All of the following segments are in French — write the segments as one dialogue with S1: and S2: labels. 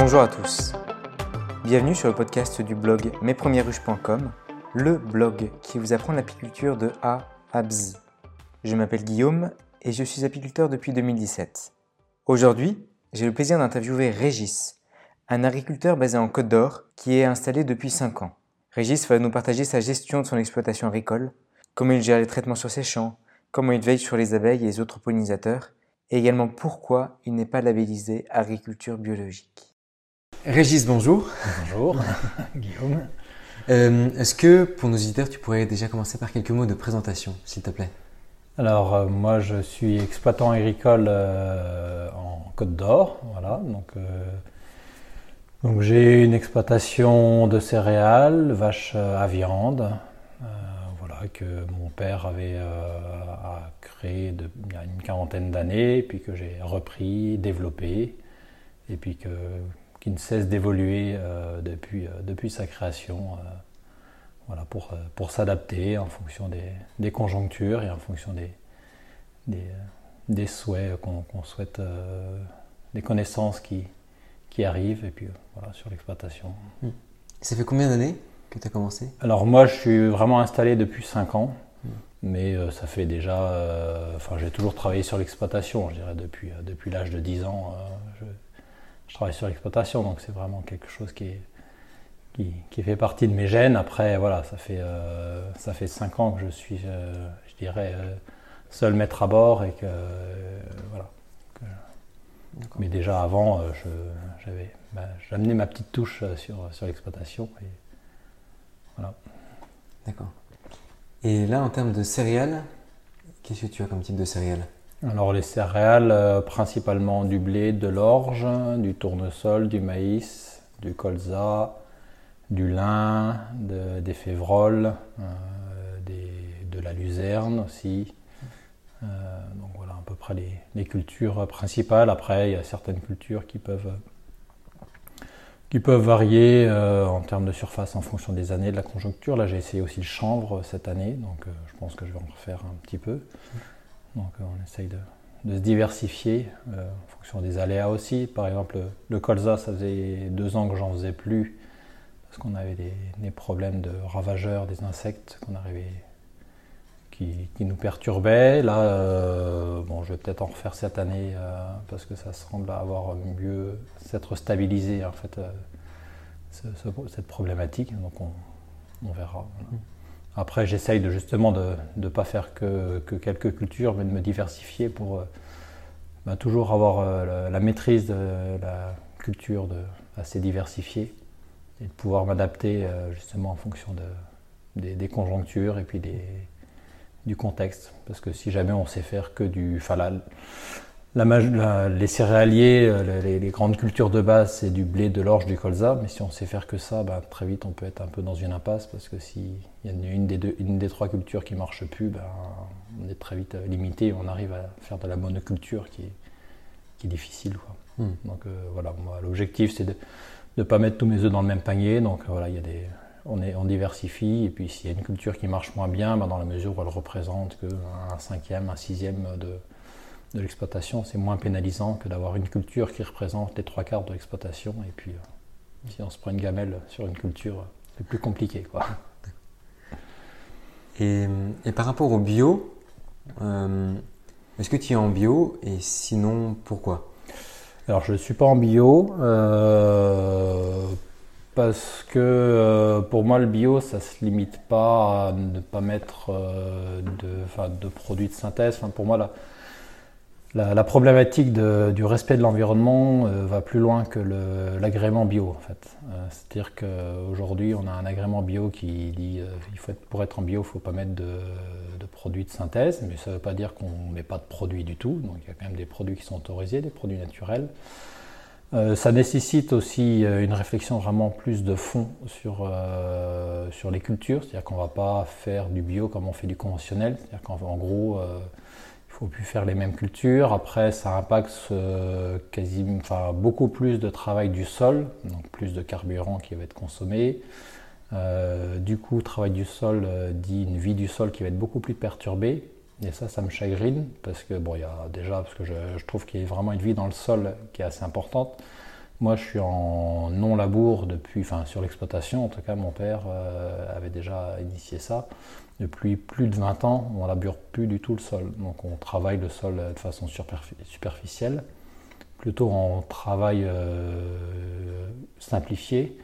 S1: Bonjour à tous. Bienvenue sur le podcast du blog mespremiersruches.com, le blog qui vous apprend l'apiculture de A à B. Je m'appelle Guillaume et je suis apiculteur depuis 2017. Aujourd'hui, j'ai le plaisir d'interviewer Régis, un agriculteur basé en Côte d'Or qui est installé depuis 5 ans. Régis va nous partager sa gestion de son exploitation agricole, comment il gère les traitements sur ses champs, comment il veille sur les abeilles et les autres pollinisateurs, et également pourquoi il n'est pas labellisé agriculture biologique. Régis, bonjour.
S2: Bonjour, Guillaume.
S1: Euh, Est-ce que pour nos auditeurs, tu pourrais déjà commencer par quelques mots de présentation, s'il te plaît?
S2: Alors, euh, moi, je suis exploitant agricole euh, en Côte d'Or. Voilà, donc, donc j'ai une exploitation de céréales, vaches à viande, voilà, que mon père avait a créé de- il y a une quarantaine d'années, puis que j'ai repris, développé, et puis que, qui ne cesse d'évoluer euh, depuis, euh, depuis sa création. euh, voilà, pour, pour s'adapter en fonction des, des conjonctures et en fonction des, des, des souhaits qu'on qu'on souhaite, des connaissances qui, qui arrivent, et puis voilà, sur l'exploitation.
S1: Ça fait combien d'années que tu as commencé?
S2: Alors moi, je suis vraiment installé depuis 5 ans, mais euh, ça fait déjà... euh, Enfin, j'ai toujours travaillé sur l'exploitation, je dirais, depuis, depuis l'âge de 10 ans. euh, je, je travaille sur l'exploitation, donc c'est vraiment quelque chose qui, est, qui, qui fait partie de mes gènes. Après, voilà, ça fait, euh, ça fait 5 ans que je suis, euh, je dirais, euh, seul maître à bord et que... voilà. que- mais déjà avant, j'avais bah, j'amenais ma petite touche sur, sur l'exploitation. et voilà.
S1: D'accord. Et là, en termes de céréales, qu'est-ce que tu as comme type de céréales?
S2: Alors les céréales, euh, principalement du blé, de l'orge, du tournesol, du maïs, du colza, du lin, de- des févroles, euh, de la luzerne aussi. Euh, donc voilà à peu près les, les cultures principales. Après, il y a certaines cultures qui peuvent, qui peuvent varier en termes de surface en fonction des années, de la conjoncture. Là, j'ai essayé aussi le chanvre cette année, donc je pense que je vais en refaire un petit peu. Donc euh, on essaye de, se diversifier euh, en fonction des aléas aussi. Par exemple, le, colza, ça faisait deux ans que j'en faisais plus parce qu'on avait des, problèmes de ravageurs, des insectes qu'on arrivait, qui, nous perturbaient. Là, euh, bon, je vais peut-être en refaire cette année parce que ça semble avoir mieux s'être stabilisé en fait ce- ce- cette problématique. Donc on, verra. voilà. Après, j'essaye de justement de ne pas faire que, que quelques cultures, mais de me diversifier pour euh, ben, toujours avoir euh, la, maîtrise de la culture de, assez diversifiée et de pouvoir m'adapter euh, justement en fonction de, des, des conjonctures et puis des, du contexte. Parce que si jamais on sait faire que du. Enfin, la- la les céréaliers, euh, les, les grandes cultures de base, c'est du blé, de l'orge, du colza. Mais si on sait faire que ça, ben, très vite on peut être un peu dans une impasse parce que s'il y a une, des deux, une des trois cultures qui marche plus, ben, on est très vite euh, limité. On arrive à faire de la monoculture qui est, qui est difficile. Quoi.
S1: Hmm.
S2: Donc euh, voilà, moi, l'objectif c'est de ne pas mettre tous mes œufs dans le même panier. Donc voilà, il y a des, on, est, on diversifie. Et puis s'il y a une culture qui marche moins bien, ben, dans la mesure où elle représente qu'un cinquième, un sixième de, de l'exploitation, c'est moins pénalisant que d'avoir une culture qui représente les trois quarts de l'exploitation. Et puis, euh, si on se prend une gamelle sur une culture, c'est plus compliqué. Quoi.
S1: et, et par rapport au bio, euh, est-ce que tu es en bio? Et sinon pourquoi?
S2: Alors, je ne suis pas en bio euh, parce que euh, pour moi, le bio, ça ne se limite pas à ne pas mettre euh, de, produits de synthèse. Enfin, pour moi, la, la, problématique du respect de l'environnement euh, va plus loin que l'agrément bio. En fait. Euh, C'est-à-dire qu'aujourd'hui, on a un agrément bio qui dit euh, il faut être, pour être en bio, il ne faut pas mettre de, produits de synthèse, mais ça ne veut pas dire qu'on ne met pas de produits du tout. Il y a quand même des produits qui sont autorisés, des produits naturels. Ça nécessite aussi une réflexion vraiment plus de fond sur, sur les cultures, c'est-à-dire qu'on ne va pas faire du bio comme on fait du conventionnel, c'est-à-dire qu'en en gros, faut plus faire les mêmes cultures. Après, ça impacte euh, enfin, beaucoup plus de travail du sol, donc plus de carburant qui va être consommé. Euh, du coup, travail du sol euh, dit une vie du sol qui va être beaucoup plus perturbée. Et ça, ça me chagrine parce que, bon, il y a déjà, parce que je, je trouve qu'il y a vraiment une vie dans le sol qui est assez importante. Moi, je suis en non-labour depuis, enfin sur l'exploitation, en tout cas, mon père avait déjà initié ça. Depuis plus de 20 ans, on labure plus du tout le sol. Donc on travaille le sol de façon superficielle, plutôt en travail simplifié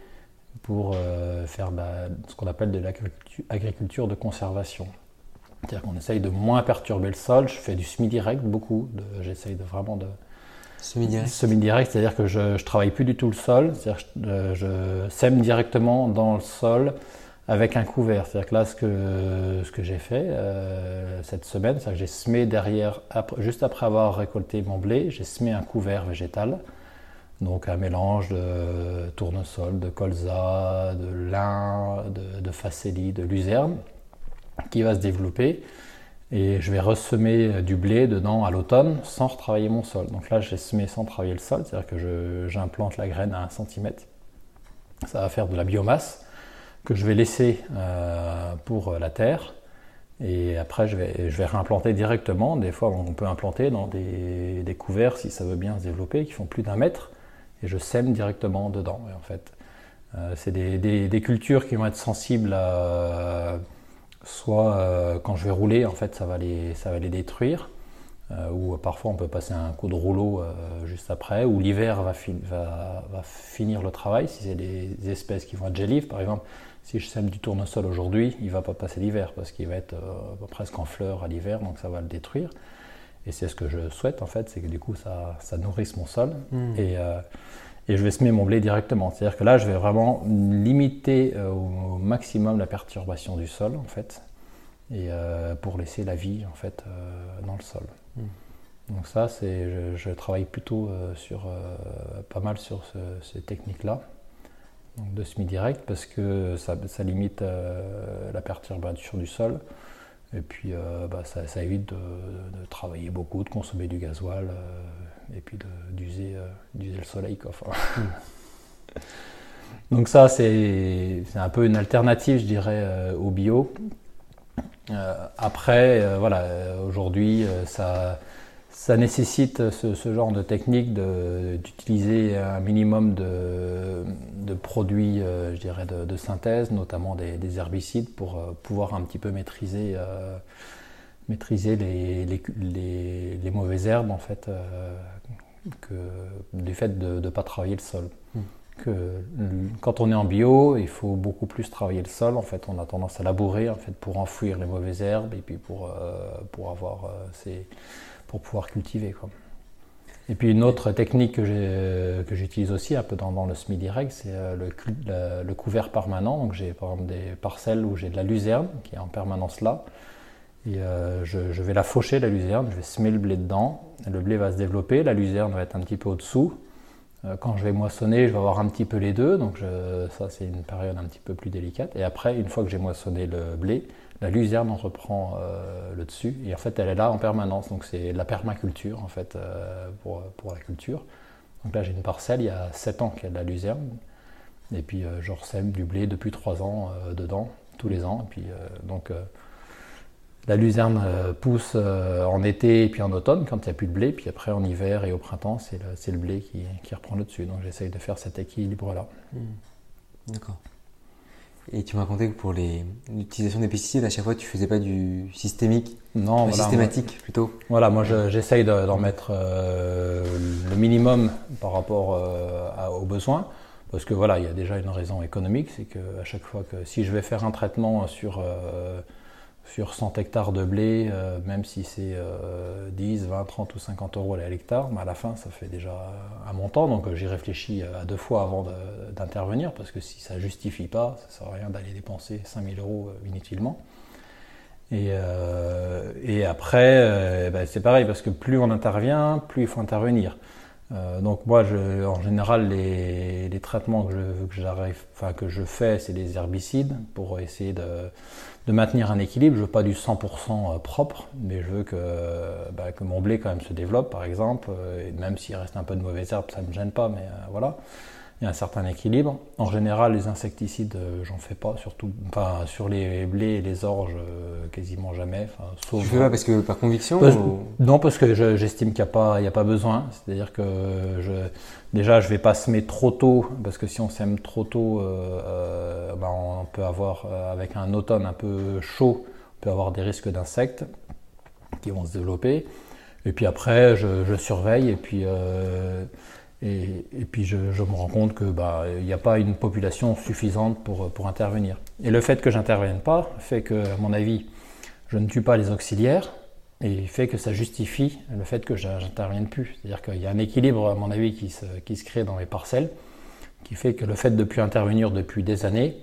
S2: pour euh, faire bah, ce qu'on appelle de l'agriculture de conservation. C'est-à-dire qu'on essaye de moins perturber le sol. Je fais du semi-direct beaucoup. J'essaye de vraiment de.
S1: Semi-direct
S2: Semi-direct, c'est-à-dire que je ne travaille plus du tout le sol. C'est-à-dire que euh, je, sème directement dans le sol avec un couvert. C'est-à-dire que là, ce que, j'ai fait euh, cette semaine, c'est que j'ai semé derrière, juste après avoir récolté mon blé, j'ai semé un couvert végétal. Donc un mélange de tournesol, de colza, de lin, de, de facélie, de luzerne qui va se développer. Et je vais ressemer du blé dedans à l'automne sans retravailler mon sol. Donc là, j'ai semé sans travailler le sol, c'est-à-dire que j'implante la graine à 1 cm. Ça va faire de la biomasse que je vais laisser euh, pour la terre. Et après, je vais, je vais réimplanter directement. Des fois, on peut implanter dans des, des couverts, si ça veut bien se développer, qui font plus d'un mètre et je sème directement dedans. en fait, euh, c'est des, cultures qui vont être sensibles soit euh, quand je vais rouler, en fait, ça va les, ça va les détruire. Ou parfois on peut passer un coup de rouleau juste après, ou l'hiver va, va, finir le travail, si c'est des espèces qui vont être gélives, par exemple, si je sème du tournesol aujourd'hui, il ne va pas passer l'hiver, parce qu'il va être presque en fleurs à l'hiver, donc ça va le détruire. Et c'est ce que je souhaite en fait, c'est que du coup ça, ça nourrisse mon sol hmm. et, euh, et, je vais semer mon blé directement. C'est-à-dire que là je vais vraiment limiter euh, au maximum la perturbation du sol en fait, et euh, pour laisser la vie en fait dans le sol. Hmm. Donc ça c'est, je, travaille plutôt sur pas mal sur ces techniques-là de semi-direct parce que ça, ça limite la perturbation du sol. Et puis euh, bah, ça, évite de, travailler beaucoup, de consommer du gasoil euh, et puis euh, d'user le soleil. Quoi. Donc ça, c'est un peu une alternative, je dirais, au bio. après, voilà, aujourd'hui, ça ça nécessite ce, genre de technique d'utiliser un minimum de, produits, euh, je dirais, de, synthèse, notamment des, herbicides, pour euh, pouvoir un petit peu maîtriser, euh, maîtriser les, les, mauvaises herbes, en fait, que, du fait de ne pas travailler le sol. Hmm. Que, quand on est en bio, il faut beaucoup plus travailler le sol. En fait, on a tendance à labourer en fait, pour enfouir les mauvaises herbes et puis pour, pour avoir ces pour pouvoir cultiver. Quoi. Et puis une autre technique que j'utilise aussi un peu dans, le semi-direct, c'est euh, le, le, couvert permanent. Donc j'ai par exemple des parcelles où j'ai de la luzerne qui est en permanence là. Et euh, je, vais la faucher, la luzerne, je vais semer le blé dedans. Le blé va se développer, la luzerne va être un petit peu au-dessous. Euh, quand je vais moissonner, je vais avoir un petit peu les deux. Donc ça, c'est une période un petit peu plus délicate. Et après, une fois que j'ai moissonné le blé, la luzerne en reprend euh, le dessus et en fait elle est là en permanence. Donc c'est la permaculture en fait euh, pour, pour, la culture. Donc là j'ai une parcelle, il y a 7 ans qu'il y a de la luzerne et puis euh, je ressème du blé depuis 3 ans dedans, tous les ans. Et puis donc la luzerne pousse en été et puis en automne quand il n'y a plus de blé, puis après en hiver et au printemps c'est le, le, blé qui, qui, reprend le dessus. Donc j'essaye de faire cet équilibre là.
S1: Mmh. D'accord. Et tu m'as raconté que pour l'utilisation des pesticides, à chaque fois, tu faisais pas du systémique,
S2: non,
S1: systématique plutôt.
S2: Voilà, moi j'essaye d'en mettre euh, le minimum par rapport euh, aux besoins, parce que voilà, il y a déjà une raison économique, c'est que à chaque fois que si je vais faire un traitement sur euh, sur 100 hectares de blé, euh, même si c'est 10, 20, 30 ou 50 euros à l'hectare, mais à la fin ça fait déjà un montant, donc euh, j'y réfléchis à deux fois avant d'intervenir, parce que si ça ne justifie pas, ça ne sert à rien d'aller dépenser 5000 euros euh, inutilement. Et, après, ben, c'est pareil, parce que plus on intervient, plus il faut intervenir. donc moi, en général, les, traitements que je, que je fais, c'est des herbicides pour essayer de de maintenir un équilibre. Je veux pas du 100% euh, propre, mais je veux que, bah, que mon blé quand même se développe, par exemple. Euh, et même s'il reste un peu de mauvaises herbes, ça me gêne pas, mais euh, voilà. Il y a un certain équilibre. En général, les insecticides, euh, j'en fais pas, surtout pas sur les blés et les orges, euh, quasiment jamais.
S1: sauf, tu fais pas parce que par conviction
S2: Non, parce que j'estime qu'il n'y a, pas, a pas besoin. C'est-à-dire que je, déjà, je vais pas semer trop tôt, parce que si on sème trop tôt, euh, ben, on peut avoir, avec un automne un peu chaud, on peut avoir des risques d'insectes qui vont se développer. Et puis après, je, surveille et puis et, puis je, me rends compte qu'il bah, n'y a pas une population suffisante pour, pour intervenir. Et le fait que j'intervienne pas fait que, à mon avis, je ne tue pas les auxiliaires et fait que ça justifie le fait que j'intervienne plus. C'est-à-dire qu'il y a un équilibre, à mon avis, qui se, qui se crée dans mes parcelles, qui fait que le fait de ne plus intervenir depuis des années,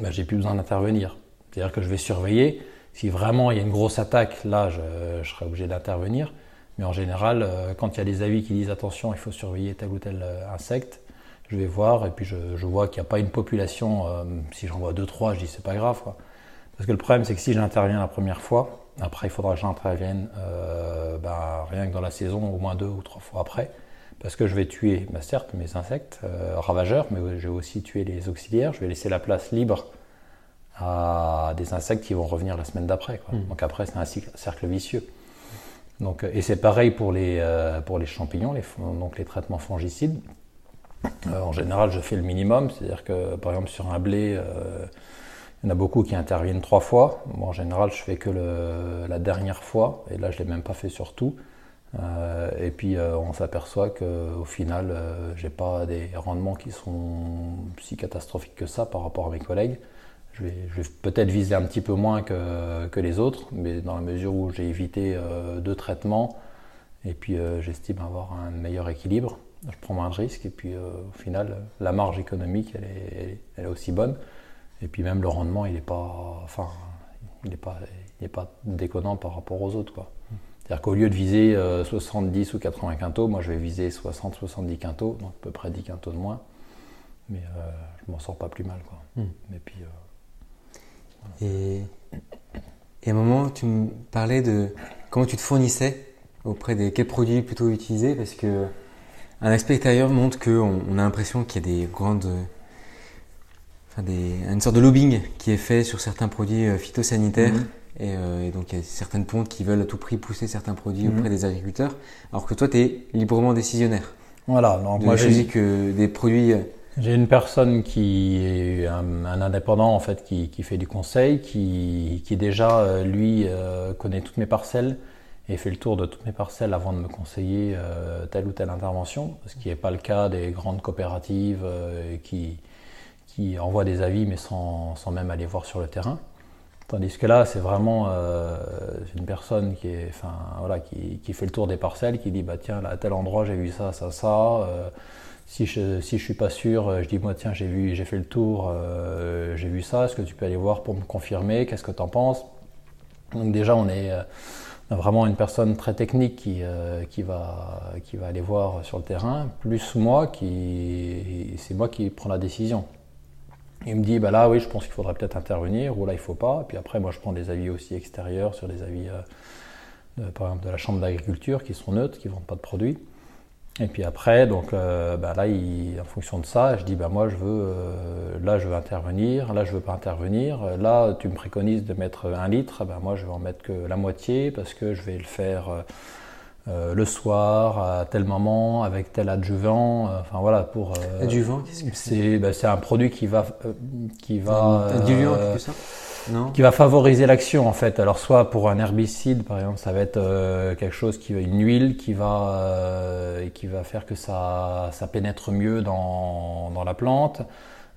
S2: bah, j'ai plus besoin d'intervenir. C'est-à-dire que je vais surveiller. Si vraiment il y a une grosse attaque, là, je serai obligé d'intervenir. Mais en général, euh, quand il y a des avis qui disent attention, il faut surveiller tel ou tel euh, insecte, je vais voir et puis je, vois qu'il n'y a pas une population. Euh, si j'en vois deux, trois, je dis c'est pas grave. Parce que le problème, c'est que si j'interviens la première fois, après il faudra que j'intervienne ben, rien que dans la saison, au moins deux ou trois fois après. Parce que je vais tuer, ben, certes, mes insectes ravageurs, mais je vais aussi tuer les auxiliaires. Je vais laisser la place libre à des insectes qui vont revenir la semaine d'après. Mmh. Donc après, c'est un cercle vicieux. Donc, et c'est pareil pour les, euh, pour les champignons, les, donc les traitements fongicides. Euh, en général, je fais le minimum, c'est-à-dire que par exemple sur un blé, euh, il y en a beaucoup qui interviennent trois fois. Moi, en général, je fais que la dernière fois, et là, je ne l'ai même pas fait sur tout. et puis, on s'aperçoit qu'au final, je n'ai pas des rendements qui sont si catastrophiques que ça par rapport à mes collègues. Je vais, peut-être viser un petit peu moins que, que, les autres, mais dans la mesure où j'ai évité euh, deux traitements, et puis euh, j'estime avoir un meilleur équilibre, je prends moins de risques, et puis euh, au final, la marge économique, elle est, elle est, aussi bonne, et puis même le rendement, il n'est pas, enfin, il pas, il pas déconnant par rapport aux autres. Quoi. C'est-à-dire qu'au lieu de viser 70 ou 80 quintaux, moi je vais viser 60-70 quintaux, donc à peu près 10 quintaux de moins, mais je m'en sors pas plus mal. Quoi. Hmm. Et puis,
S1: et, à un moment, tu me parlais de comment tu te fournissais auprès des quels produits plutôt utiliser parce que un aspect extérieur montre qu'on on a l'impression qu'il y a des grandes enfin des, une sorte de lobbying qui est fait sur certains produits euh, phytosanitaires mhm. euh, et, donc il y a certaines pontes qui veulent à tout prix pousser certains produits mhm. auprès des agriculteurs alors que toi tu es librement décisionnaire.
S2: Voilà,
S1: donc moi j'ai que des produits euh,
S2: j'ai une personne qui est un, indépendant en fait qui, qui, fait du conseil, qui, qui déjà euh, lui euh, connaît toutes mes parcelles et fait le tour de toutes mes parcelles avant de me conseiller euh, telle ou telle intervention, ce qui n'est pas le cas des grandes coopératives qui, qui envoient des avis mais sans, sans, même aller voir sur le terrain. Tandis que là, c'est vraiment une personne qui, est, enfin, voilà, qui, qui, fait le tour des parcelles, qui dit bah tiens là, à tel endroit j'ai vu ça, ça, ça. Si je ne suis pas sûr, euh, je dis moi tiens j'ai vu j'ai fait le tour, euh, j'ai vu ça, est-ce que tu peux aller voir pour me confirmer, qu'est-ce que tu en penses? Donc déjà on est euh, vraiment une personne très technique qui, qui, va, qui va aller voir sur le terrain, plus moi qui c'est moi qui prends la décision. Il me dit bah là oui je pense qu'il faudrait peut-être intervenir ou là il faut pas. Puis après moi je prends des avis aussi extérieurs sur des avis par exemple de la chambre d'agriculture qui sont neutres, qui ne vendent pas de produits. Et puis après, donc euh, bah là, en fonction de ça, je dis bah moi je veux, euh, là je veux intervenir, là je veux pas intervenir. Là, tu me préconises de mettre un litre, bah moi je vais en mettre que la moitié parce que je vais le faire euh, le soir à tel moment avec tel adjuvant. enfin voilà pour.
S1: adjuvant, qu'est-ce que
S2: c'est? bah, C'est un produit qui va, qui va.
S1: Diluant, quelque
S2: qui va favoriser l'action en fait. Alors soit pour un herbicide par exemple, ça va être euh, quelque chose qui une huile qui va euh, qui va faire que ça, ça pénètre mieux dans, dans la plante.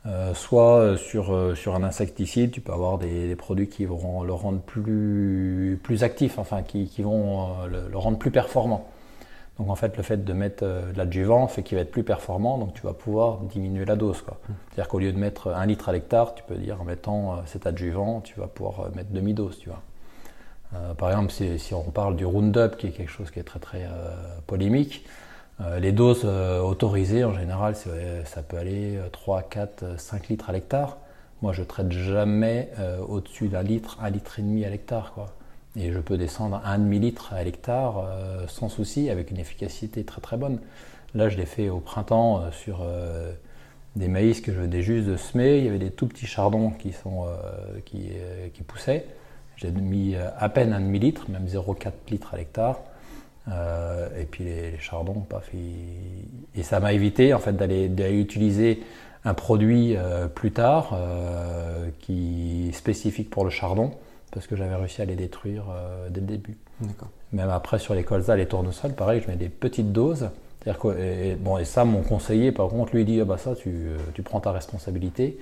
S2: Euh, soit sur, sur un insecticide, tu peux avoir des, produits qui vont le rendre plus, plus actif, enfin qui, qui vont le, rendre plus performant. Donc en fait, le fait de mettre euh, de l'adjuvant fait qu'il va être plus performant, donc tu vas pouvoir diminuer la dose. Mmh. C'est-à-dire qu'au lieu de mettre un litre à l'hectare, tu peux dire en mettant euh, cet adjuvant, tu vas pouvoir euh, mettre demi-dose. Tu vois. par exemple, si, on parle du Roundup, qui est quelque chose qui est très très polémique, les doses autorisées en général, ça peut aller 3, 4, 5 litres à l'hectare. Moi, je traite jamais au-dessus d'un litre, un litre et demi à l'hectare. Quoi. Et je peux descendre un demi litre à l'hectare euh, sans souci, avec une efficacité très très bonne. Là, je l'ai fait au printemps euh, sur euh, des maïs que je venais juste de semer. Il y avait des tout petits chardons qui, sont, qui, poussaient. J'ai mis à peine un demi-litre, même 0,4 litres à l'hectare. et puis les, chardons, paf, et ça m'a évité en fait d'aller utiliser un produit plus tard qui spécifique pour le chardon parce que j'avais réussi à les détruire dès le début. Même après sur les colzas, les tournesols, pareil, je mets des petites doses. Que, et, bon, et ça, mon conseiller, par contre, lui dit ah bah ça, tu, tu prends ta responsabilité.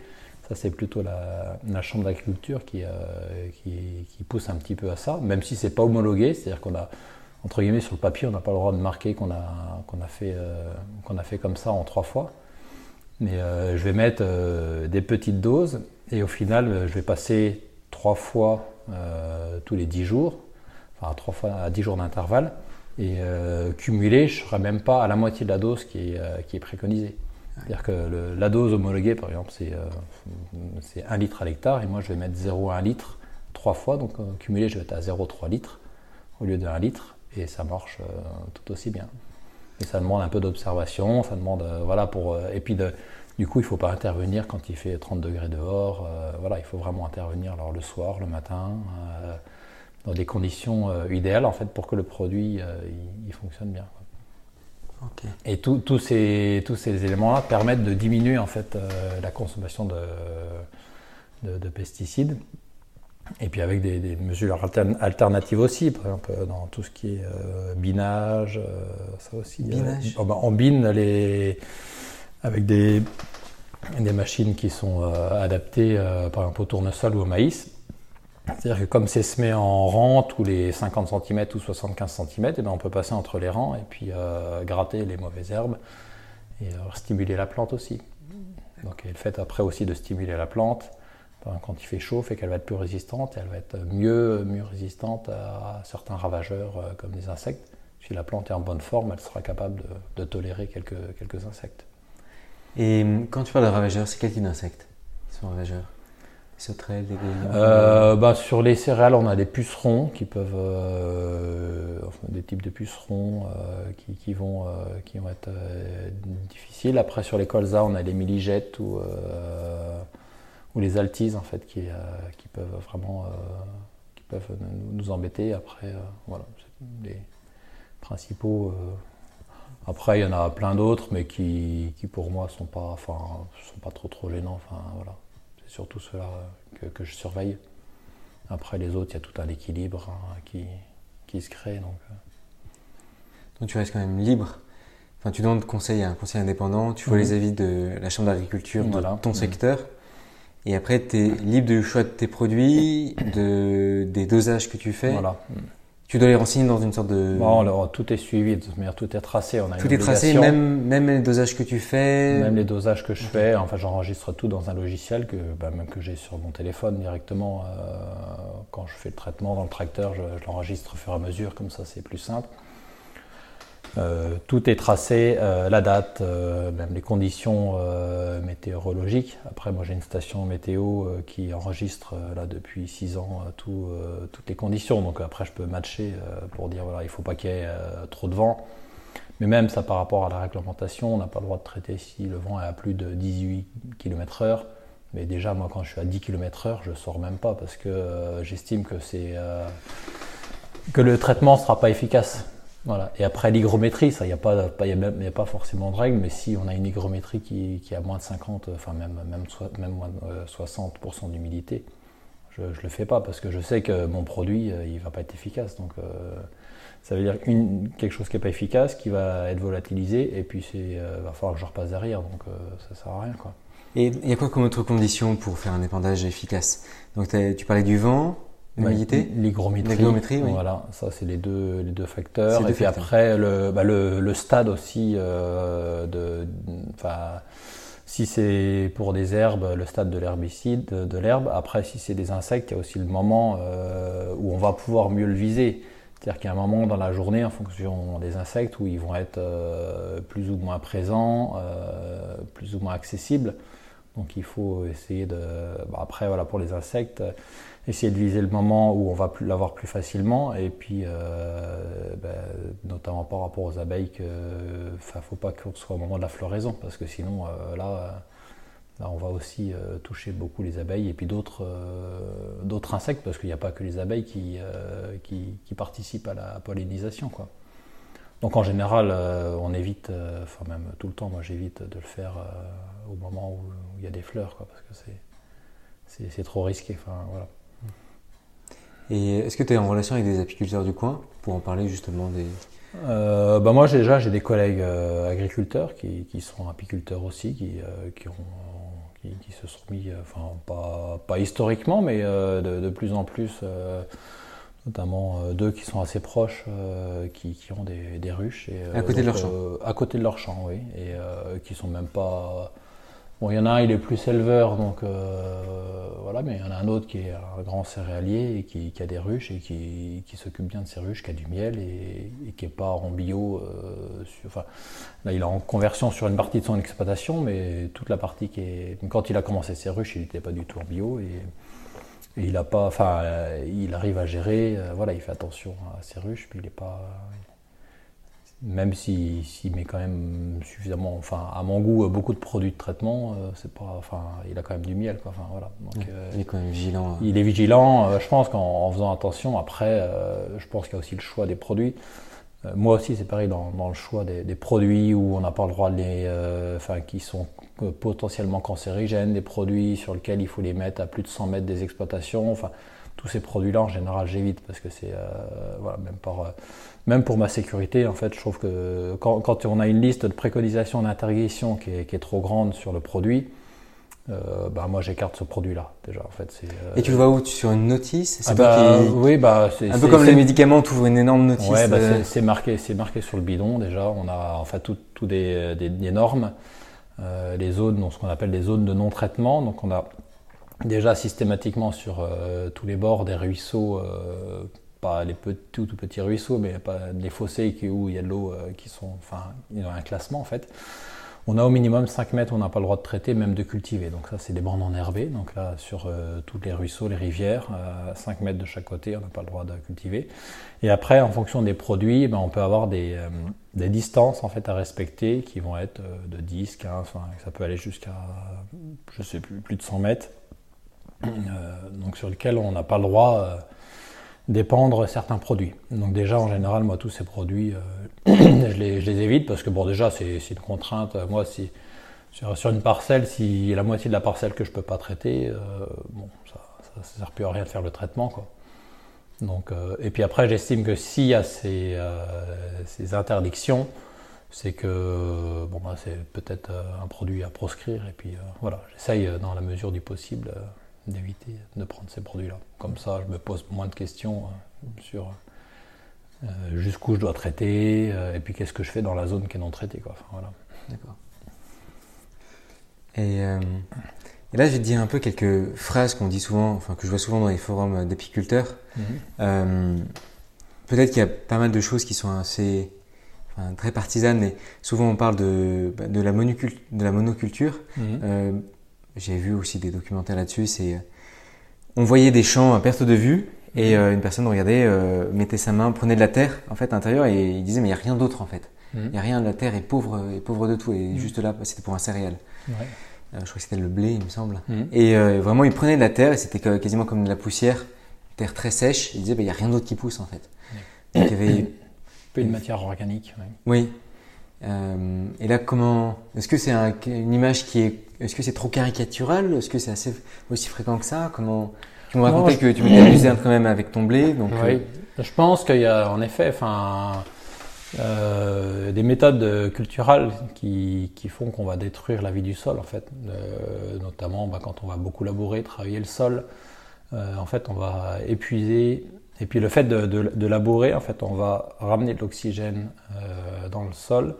S2: Ça, c'est plutôt la, la chambre d'agriculture qui, euh, qui, qui, pousse un petit peu à ça, même si c'est pas homologué. C'est-à-dire qu'on a, entre guillemets, sur le papier, on n'a pas le droit de marquer qu'on a, qu'on a, fait, euh, qu'on a fait comme ça en trois fois. Mais euh, je vais mettre des petites doses et au final, je vais passer trois fois tous les dix jours à trois fois à 10 jours d'intervalle. Et euh, cumulé, je ne serai même pas à la moitié de la dose qui est, euh, qui est préconisée. C'est-à-dire que la dose homologuée, par exemple, c'est euh, 1 litre à l'hectare, et moi je vais mettre 0,1 litre trois fois, donc cumulé, je vais être à 0,3 litres au lieu de 1 litre, et ça marche tout aussi bien. Et ça demande un peu d'observation, ça demande, voilà, pour, et puis de, du coup, il ne faut pas intervenir quand il fait 30 degrés dehors, voilà, il faut vraiment intervenir alors, le soir, le matin dans des conditions euh, idéales en fait pour que le produit euh, il, fonctionne bien. Et tous ces, tous ces éléments-là permettent de diminuer en fait euh, la consommation de, de, pesticides. Et puis avec des, mesures alternatives aussi, par exemple dans tout ce qui est binage, ça aussi.
S1: Binage.
S2: Oh, bah, on bine les, avec des, machines qui sont adaptées par exemple au tournesol ou au maïs. C'est-à-dire que comme c'est semé en rang tous les 50 cm ou 75 cm, et ben on peut passer entre les rangs et puis euh, gratter les mauvaises herbes et euh, stimuler la plante aussi. Donc le fait après aussi de stimuler la plante, quand il fait chaud, fait qu'elle va être plus résistante et elle va être mieux, mieux résistante à certains ravageurs euh, comme les insectes. Si la plante est en bonne forme, elle sera capable de, tolérer quelques, quelques insectes.
S1: Et quand tu parles de ravageurs, c'est quel type d'insectes qui sont ravageurs?
S2: Sauterelles, des euh, bah, Sur les céréales, on a des pucerons qui peuvent, euh, des types de pucerons euh, qui, vont, qui vont être difficiles. Après, sur les colzas, on a les milligettes ou, ou les altises en fait qui, qui peuvent vraiment qui peuvent nous, embêter. Après, voilà, les principaux. Après, il y en a plein d'autres, mais qui, qui pour moi sont pas, enfin, sont pas trop trop gênants. Enfin, voilà surtout cela que, je surveille. Après les autres, il y a tout un équilibre hein, qui, qui, se crée. Donc, euh.
S1: donc tu restes quand même libre. Enfin, tu demandes conseil à un conseil indépendant, tu vois les avis de la Chambre d'agriculture de ton mmh. secteur. Et après, tu es libre du choix de tes produits, de, des dosages que tu fais. Voilà. Tu dois les renseigner dans une sorte de.
S2: Bon, tout est suivi, tout est tracé. On a
S1: tout est tracé, même, même les dosages que tu fais.
S2: Même les dosages que je fais. Enfin, j'enregistre tout dans un logiciel que, bah, même que j'ai sur mon téléphone directement. Euh, quand je fais le traitement dans le tracteur, je, je l'enregistre au fur et à mesure, comme ça c'est plus simple. Euh, tout est tracé, euh, la date, euh, même les conditions météorologiques. Après, moi j'ai une station météo qui enregistre là depuis 6 ans toutes les conditions. Donc après, je peux matcher pour dire voilà, il ne faut pas qu'il y ait trop de vent. Mais même ça par rapport à la réglementation, on n'a pas le droit de traiter si le vent est à plus de 18 km/h. Mais déjà, moi quand je suis à 10 km/h, je ne sors même pas parce que j'estime que, que le traitement ne sera pas efficace. Voilà. Et après l'hygrométrie, ça, il n'y a, pas, y a, pas forcément de règle, mais si on a une hygrométrie qui, qui a moins de 50, enfin même, même, même moins de 60% euh, d'humidité, je ne le fais pas parce que je sais que mon produit, euh, il ne va pas être efficace. Donc, euh, ça veut dire quelque chose qui n'est pas efficace, qui va être volatilisé, et puis il va falloir que je repasse derrière, donc ça ne sert à rien. Quoi.
S1: Et il y a quoi comme autre condition pour faire un épandage efficace? Donc tu parlais du vent,
S2: L'hygrométrie. Voilà, ça c'est les deux, les deux facteurs. Et puis après, le, bah, le, le, stade aussi euh, de. Si c'est pour des herbes, le stade de l'herbicide, de, l'herbe. Après, si c'est des insectes, il y a aussi le moment euh, où on va pouvoir mieux le viser. C'est-à-dire qu'il y a un moment dans la journée, en fonction des insectes, où ils vont être euh, plus ou moins présents, plus ou moins accessibles Donc il faut essayer de. Bah, après, voilà, pour les insectes, essayer de viser le moment où on va l'avoir plus facilement. Et puis, bah, notamment par rapport aux abeilles, il ne faut pas qu'on soit au moment de la floraison, parce que sinon, là on va aussi euh, toucher beaucoup les abeilles et puis d'autres euh, insectes, parce qu'il n'y a pas que les abeilles qui, euh, qui, participent à la pollinisation. Quoi. Donc en général, on évite, enfin même tout le temps, moi j'évite de le faire au moment où il y a des fleurs, quoi, parce que c'est trop risqué. Enfin, voilà.
S1: Et est-ce que tu es en relation avec des apiculteurs du coin pour en parler justement des...
S2: bah moi déjà j'ai des collègues agriculteurs qui, qui, sont apiculteurs aussi, qui, qui ont qui, se sont mis, euh, enfin pas, pas historiquement, mais euh, de, plus en plus, euh, notamment deux qui sont assez proches, qui, qui, ont des, des ruches.
S1: Et, à côté de leur champ
S2: À côté de leur champ, oui, et qui sont même pas Bon, il y en a un, il est plus éleveur, donc euh, voilà, mais il y en a un autre qui est un grand céréalier et qui, a des ruches et qui, s'occupe bien de ses ruches, qui a du miel et, qui n'est pas en bio. Euh, enfin, là, il est en conversion sur une partie de son exploitation, mais toute la partie qui est. Quand il a commencé ses ruches, il n'était pas du tout en bio et, il a pas. Enfin, il arrive à gérer, euh, voilà, il fait attention à ses ruches, puis il n'est pas même s'il met quand même suffisamment, enfin à mon goût, beaucoup de produits de traitement, euh, c'est pas, enfin il a quand même du miel, quoi. Enfin voilà.
S1: Euh, il est quand même vigilant. Hein.
S2: Il est vigilant. Euh, je pense qu'en faisant attention, après, je pense qu'il y a aussi le choix des produits. Moi aussi, c'est pareil dans, le choix des, produits où on n'a pas le droit de les, enfin qui sont potentiellement cancérigènes, des produits sur lesquels il faut les mettre à plus de 100 mètres des exploitations. Enfin, tous ces produits-là, en général, j'évite parce que c'est, voilà, même par même pour ma sécurité, en fait, je trouve que quand, on a une liste de préconisations d'interdiction qui, est, trop grande sur le produit, euh, bah, moi j'écarte ce produit-là déjà. En fait,
S1: Et tu le vois où Sur une notice?
S2: Ah bah, Oui, bah,
S1: c'est un peu comme les médicaments, tu ouvres une énorme notice.
S2: Ouais, bah, euh. c'est marqué, c'est marqué sur le bidon déjà. On a en fait tout, tout des, des, normes, euh, les zones, ce qu'on appelle des zones de non-traitement. Donc on a déjà systématiquement sur tous les bords des ruisseaux pas les petits, tout, petits ruisseaux, mais pas les fossés qui, où il y a de l'eau euh, qui sont, enfin, il y a un classement en fait. On a au minimum 5 mètres, on n'a pas le droit de traiter, même de cultiver. Donc ça, c'est des bandes enherbées. Donc là, sur euh, tous les ruisseaux, les rivières, 5 euh, mètres de chaque côté, on n'a pas le droit de cultiver. Et après, en fonction des produits, ben, on peut avoir des, des, distances en fait à respecter qui vont être de 10, 15, ça peut aller jusqu'à, je sais plus, plus de 100 mètres. donc sur lesquels on n'a pas le droit dépendre certains produits. Donc déjà, en général, moi, tous ces produits, euh, je, les, évite parce que, bon, déjà, c'est une contrainte. Moi, si, sur, une parcelle, si y a la moitié de la parcelle que je ne peux pas traiter, euh, bon, ça ne sert plus à rien de faire le traitement. Quoi. Donc, euh, et puis après, j'estime que s'il y a ces, ces interdictions, c'est que bon, bah, c'est peut-être un produit à proscrire. Et puis voilà, j'essaye dans la mesure du possible d'éviter de prendre ces produits-là. Comme ça, je me pose moins de questions euh, sur euh, jusqu'où je dois traiter euh, et puis qu'est-ce que je fais dans la zone qui est non traitée. Quoi. voilà. D'accord.
S1: Et, là, je vais te dire un peu quelques phrases qu'on dit souvent, enfin que je vois souvent dans les forums d'apiculteurs. Mhm. Peut-être qu'il y a pas mal de choses qui sont assez très partisanes, mais souvent on parle de, bah, de, la, de la monoculture. Mhm j'ai vu aussi des documentaires là-dessus, c'est euh, on voyait des champs à perte de vue et euh, une personne regardait, euh, mettait sa main, prenait de la terre en fait à l'intérieur et il disait mais il n'y a rien d'autre en fait. Mhm. Il n'y a rien, la terre est pauvre, est pauvre de tout et mhm. juste là c'était pour un céréal. Ouais. je crois que c'était le blé il me semble. Et vraiment il prenait de la terre et c'était quasiment comme de la poussière, terre très sèche. Il disait bah, il n'y a rien d'autre qui pousse en fait.
S2: Donc il y avait... Peu de matière organique.
S1: Oui, euh, et là, comment Est-ce que c'est une image qui est Est-ce que c'est trop caricatural? Est-ce que c'est assez aussi fréquent que ça? Comment Tu me racontais que tu m'étais amusé quand même avec ton blé, donc.
S2: Oui. Euh, je pense qu'il y a en effet, enfin. Euh, des méthodes culturelles qui, qui font qu'on va détruire la vie du sol en fait, euh, notamment bah, quand on va beaucoup labourer, travailler le sol, euh, en fait on va épuiser et puis le fait de, de, de, labourer, en fait, on va ramener de l'oxygène euh, dans le sol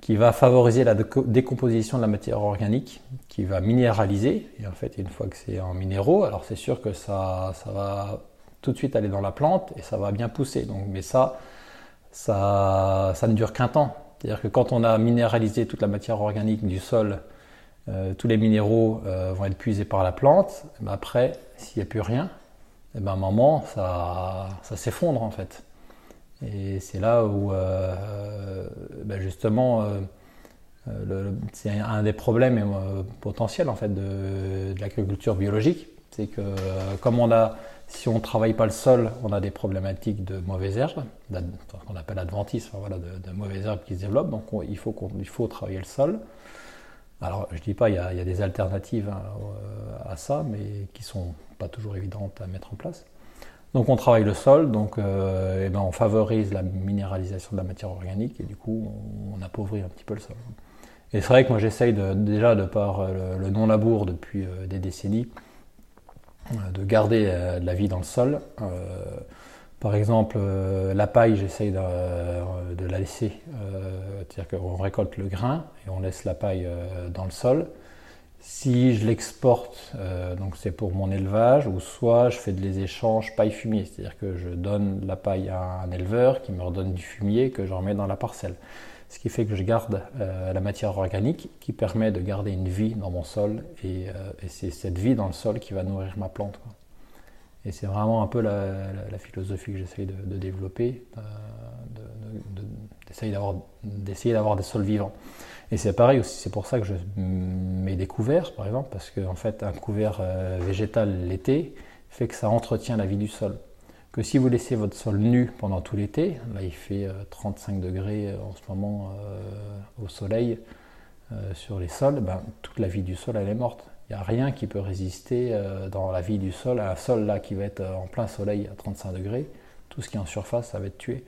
S2: qui va favoriser la décomposition de la matière organique, qui va minéraliser. Et en fait, une fois que c'est en minéraux, alors c'est sûr que ça, ça va tout de suite aller dans la plante et ça va bien pousser. Donc, mais ça, ça, ça ne dure qu'un temps. C'est-à-dire que quand on a minéralisé toute la matière organique du sol tous les minéraux vont être puisés par la plante. Après, s'il n'y a plus rien, et ben, à un moment, ça, ça s'effondre en fait. Et c'est là où, ben justement, c'est un des problèmes potentiels en fait de, de l'agriculture biologique. C'est que comme on a si on ne travaille pas le sol, on a des problématiques de mauvaises herbes, qu'on appelle adventices, voilà, de, mauvaises herbes qui se développent. Donc il, faut il faut travailler le sol. Alors je ne dis pas, il y, a, des alternatives hein, à ça, mais qui ne sont pas toujours évidentes à mettre en place. Donc on travaille le sol, donc euh, eh ben, on favorise la minéralisation de la matière organique et du coup on, appauvrit un petit peu le sol. Et c'est vrai que moi j'essaye déjà de par le, non-labour depuis euh, des décennies, euh, de garder euh, de la vie dans le sol. Euh, par exemple, la paille, j'essaye de, la laisser, c'est-à-dire qu'on récolte le grain et on laisse la paille dans le sol. Si je l'exporte, donc c'est pour mon élevage, ou soit je fais des échanges paille-fumier, c'est-à-dire que je donne la paille à un éleveur qui me redonne du fumier que je remets dans la parcelle ce qui fait que je garde euh, la matière organique qui permet de garder une vie dans mon sol et, euh, c'est cette vie dans le sol qui va nourrir ma plante. Et c'est vraiment un peu la, philosophie que j'essaye de, développer, euh, d'essayer d'avoir des sols vivants. Et c'est pareil aussi, c'est pour ça que je mets des couverts par exemple, parce qu'en fait un couvert végétal l'été fait que ça entretient la vie du sol que si vous laissez votre sol nu pendant tout l'été, là il fait 35 euh, degrés euh, en ce moment euh, au soleil sur les sols, ben, toute la vie du sol elle est morte. Il n'y a rien qui peut résister dans la vie du sol à un sol là qui va être en plein soleil à 35 degrés. Tout ce qui est en surface, ça va être tué.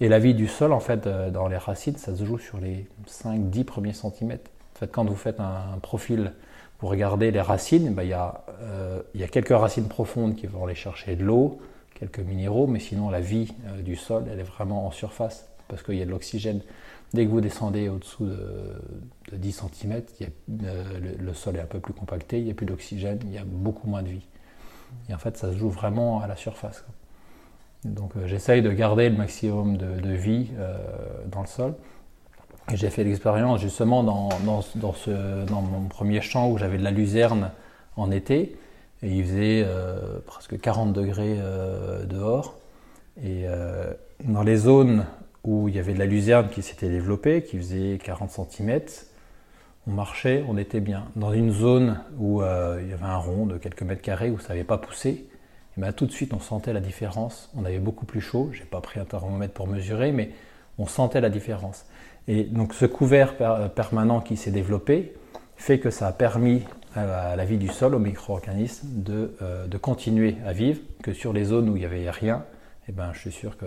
S2: Et la vie du sol, en fait, dans les racines, ça se joue sur les 5-10 premiers centimètres. En fait, quand vous faites un, profil, vous regardez les racines, il, y a, il y a quelques racines profondes qui vont aller chercher de l'eau, quelques minéraux, mais sinon la vie euh, du sol, elle est vraiment en surface parce qu'il y a de l'oxygène. Dès que vous descendez au-dessous de, 10 cm, le, sol est un peu plus compacté, il n'y a plus d'oxygène, il y a beaucoup moins de vie. Et en fait, ça se joue vraiment à la surface. Donc euh, j'essaye de garder le maximum de, vie euh, dans le sol. J'ai fait l'expérience justement dans, mon premier champ où j'avais de la luzerne en été. Et il faisait euh, presque 40 degrés dehors. Et dans les zones où il y avait de la luzerne qui s'était développée, qui faisait 40 cm, on marchait, on était bien. Dans une zone où il y avait un rond de quelques mètres carrés où ça n'avait pas poussé, et eh bien tout de suite on sentait la différence. On avait beaucoup plus chaud. J'ai pas pris un thermomètre pour mesurer, mais on sentait la différence. Et donc ce couvert permanent qui s'est développé fait que ça a permis à la vie du sol, aux micro-organismes, de, euh, de, continuer à vivre, que sur les zones où il n'y avait rien, eh ben, je suis sûr que